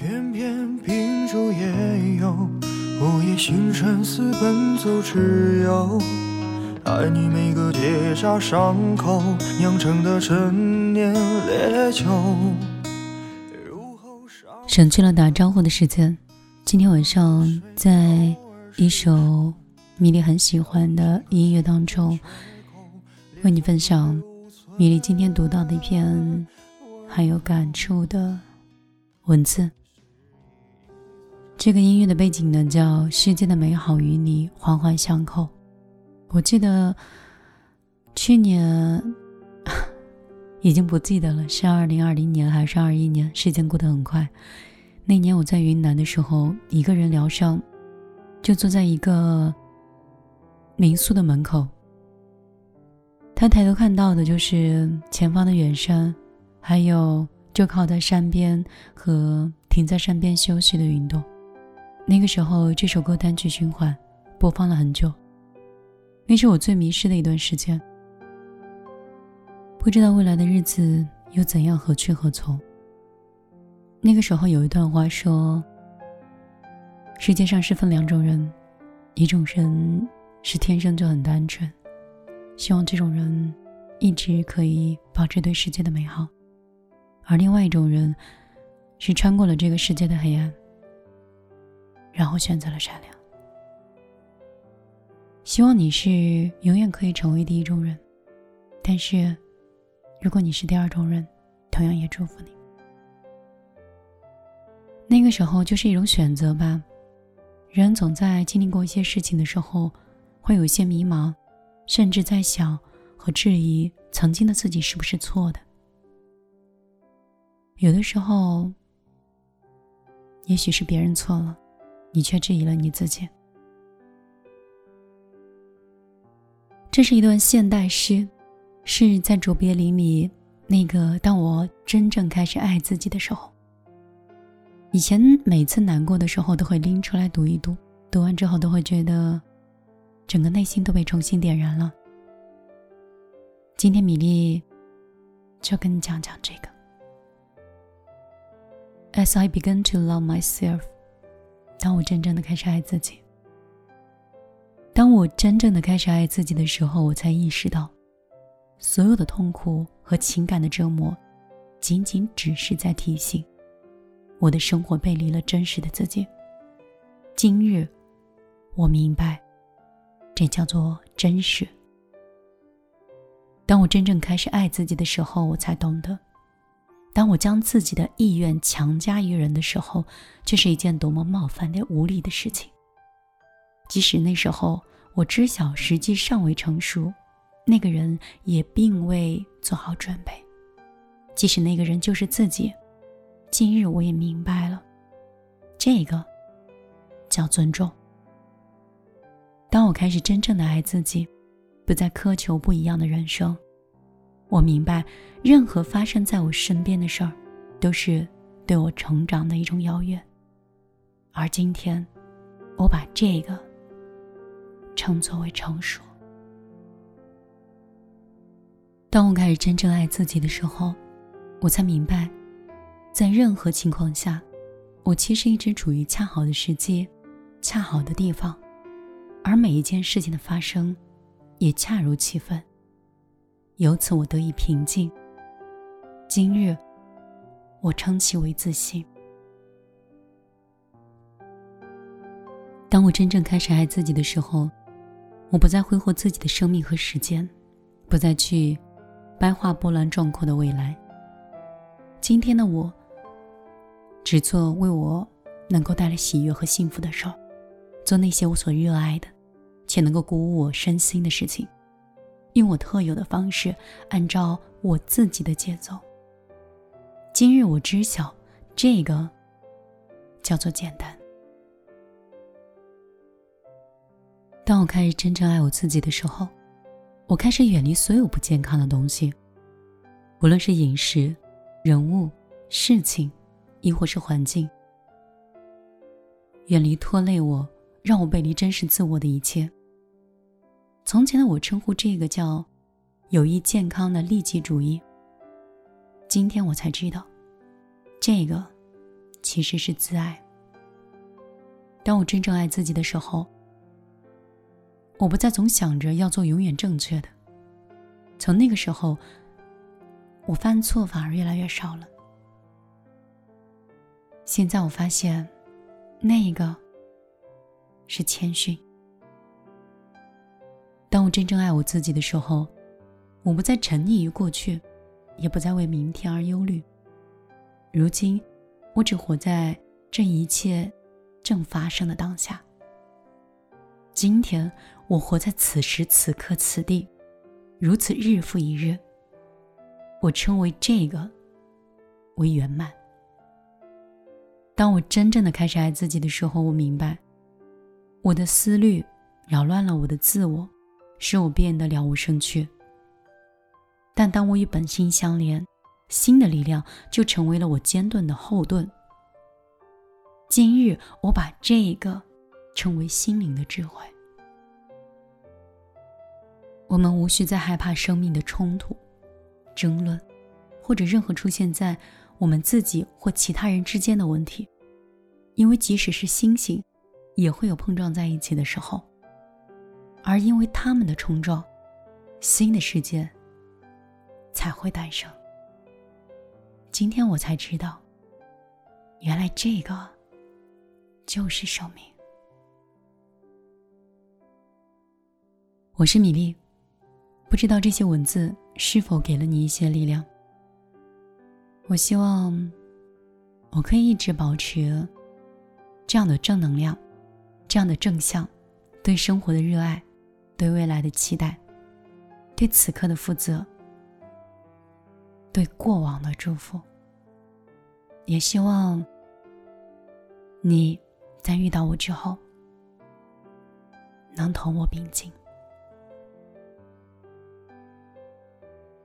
偏偏秉烛夜游，午夜星辰似奔走之友。爱你每个结痂伤口酿成的陈年烈酒。省去了打招呼的时间，今天晚上在一首米粒很喜欢的音乐当中，为你分享米粒今天读到的一篇很有感触的文字。这个音乐的背景呢，叫《世界的美好与你环环相扣》。我记得去年已经不记得了，是二零二零年还是二一年？时间过得很快。那年我在云南的时候，一个人疗伤，就坐在一个民宿的门口。他抬头看到的就是前方的远山，还有就靠在山边和停在山边休息的云朵。那个时候，这首歌单曲循环播放了很久。那是我最迷失的一段时间，不知道未来的日子又怎样何去何从。那个时候有一段话说：“世界上是分两种人，一种人是天生就很单纯，希望这种人一直可以保持对世界的美好；而另外一种人是穿过了这个世界的黑暗，然后选择了善良。”希望你是永远可以成为第一种人，但是，如果你是第二种人，同样也祝福你。那个时候就是一种选择吧。人总在经历过一些事情的时候，会有一些迷茫，甚至在想和质疑曾经的自己是不是错的。有的时候，也许是别人错了，你却质疑了你自己。这是一段现代诗，是在卓别林里那个当我真正开始爱自己的时候。以前每次难过的时候都会拎出来读一读，读完之后都会觉得整个内心都被重新点燃了。今天米粒就跟你讲讲这个。As I begin to love myself，当我真正的开始爱自己。当我真正的开始爱自己的时候，我才意识到，所有的痛苦和情感的折磨，仅仅只是在提醒我的生活背离了真实的自己。今日，我明白，这叫做真实。当我真正开始爱自己的时候，我才懂得，当我将自己的意愿强加于人的时候，这是一件多么冒犯的无力的事情。即使那时候我知晓时机尚未成熟，那个人也并未做好准备。即使那个人就是自己，今日我也明白了，这个叫尊重。当我开始真正的爱自己，不再苛求不一样的人生，我明白，任何发生在我身边的事儿，都是对我成长的一种邀约。而今天，我把这个。称作为成熟。当我开始真正爱自己的时候，我才明白，在任何情况下，我其实一直处于恰好的时机、恰好的地方，而每一件事情的发生，也恰如其分。由此，我得以平静。今日，我称其为自信。当我真正开始爱自己的时候。我不再挥霍自己的生命和时间，不再去掰画波澜壮阔的未来。今天的我，只做为我能够带来喜悦和幸福的事儿，做那些我所热爱的，且能够鼓舞我身心的事情，用我特有的方式，按照我自己的节奏。今日我知晓，这个叫做简单。当我开始真正爱我自己的时候，我开始远离所有不健康的东西，无论是饮食、人物、事情，亦或是环境，远离拖累我、让我背离真实自我的一切。从前的我称呼这个叫有益健康的利己主义，今天我才知道，这个其实是自爱。当我真正爱自己的时候，我不再总想着要做永远正确的。从那个时候，我犯错反而越来越少了。现在我发现，那一个是谦逊。真正爱我自己的时候，我不再沉溺于过去，也不再为明天而忧虑。如今，我只活在这一切正发生的当下。今天，我活在此时此刻此地，如此日复一日。我称为这个为圆满。当我真正的开始爱自己的时候，我明白，我的思虑扰乱了我的自我。使我变得了无生趣。但当我与本心相连，心的力量就成为了我坚盾的后盾。今日我把这个称为心灵的智慧。我们无需再害怕生命的冲突、争论，或者任何出现在我们自己或其他人之间的问题，因为即使是星星，也会有碰撞在一起的时候。而因为他们的冲撞，新的世界才会诞生。今天我才知道，原来这个就是生命。我是米粒，不知道这些文字是否给了你一些力量。我希望我可以一直保持这样的正能量，这样的正向，对生活的热爱。对未来的期待，对此刻的负责，对过往的祝福，也希望你在遇到我之后，能同我并进。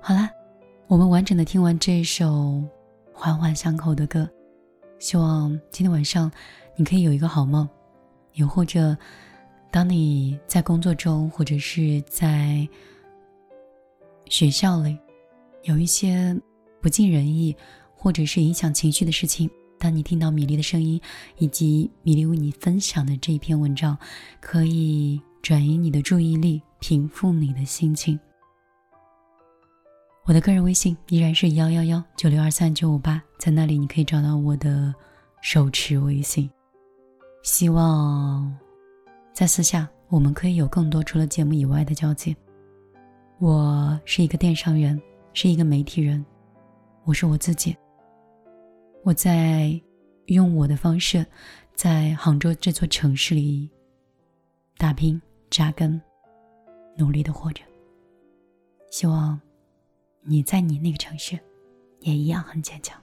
好了，我们完整的听完这首环环相扣的歌，希望今天晚上你可以有一个好梦，也或者。当你在工作中或者是在学校里有一些不尽人意或者是影响情绪的事情，当你听到米粒的声音以及米粒为你分享的这一篇文章，可以转移你的注意力，平复你的心情。我的个人微信依然是幺幺幺九六二三九五八，在那里你可以找到我的手持微信。希望。在私下，我们可以有更多除了节目以外的交集。我是一个电商人，是一个媒体人，我是我自己。我在用我的方式，在杭州这座城市里打拼、扎根、努力的活着。希望你在你那个城市，也一样很坚强。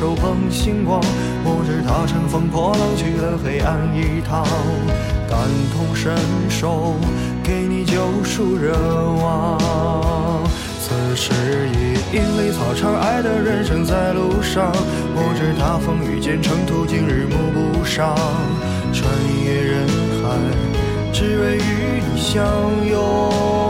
手捧星光。我知他乘风破浪去了黑暗一趟，感同身受，给你救赎热望。此时已莺飞草长，爱的人生在路上。我知他风雨兼程途，经日暮不赏。穿越人海，只为与你相拥。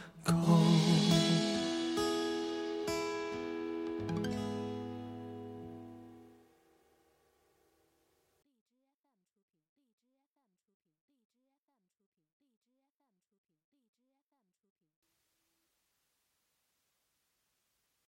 口。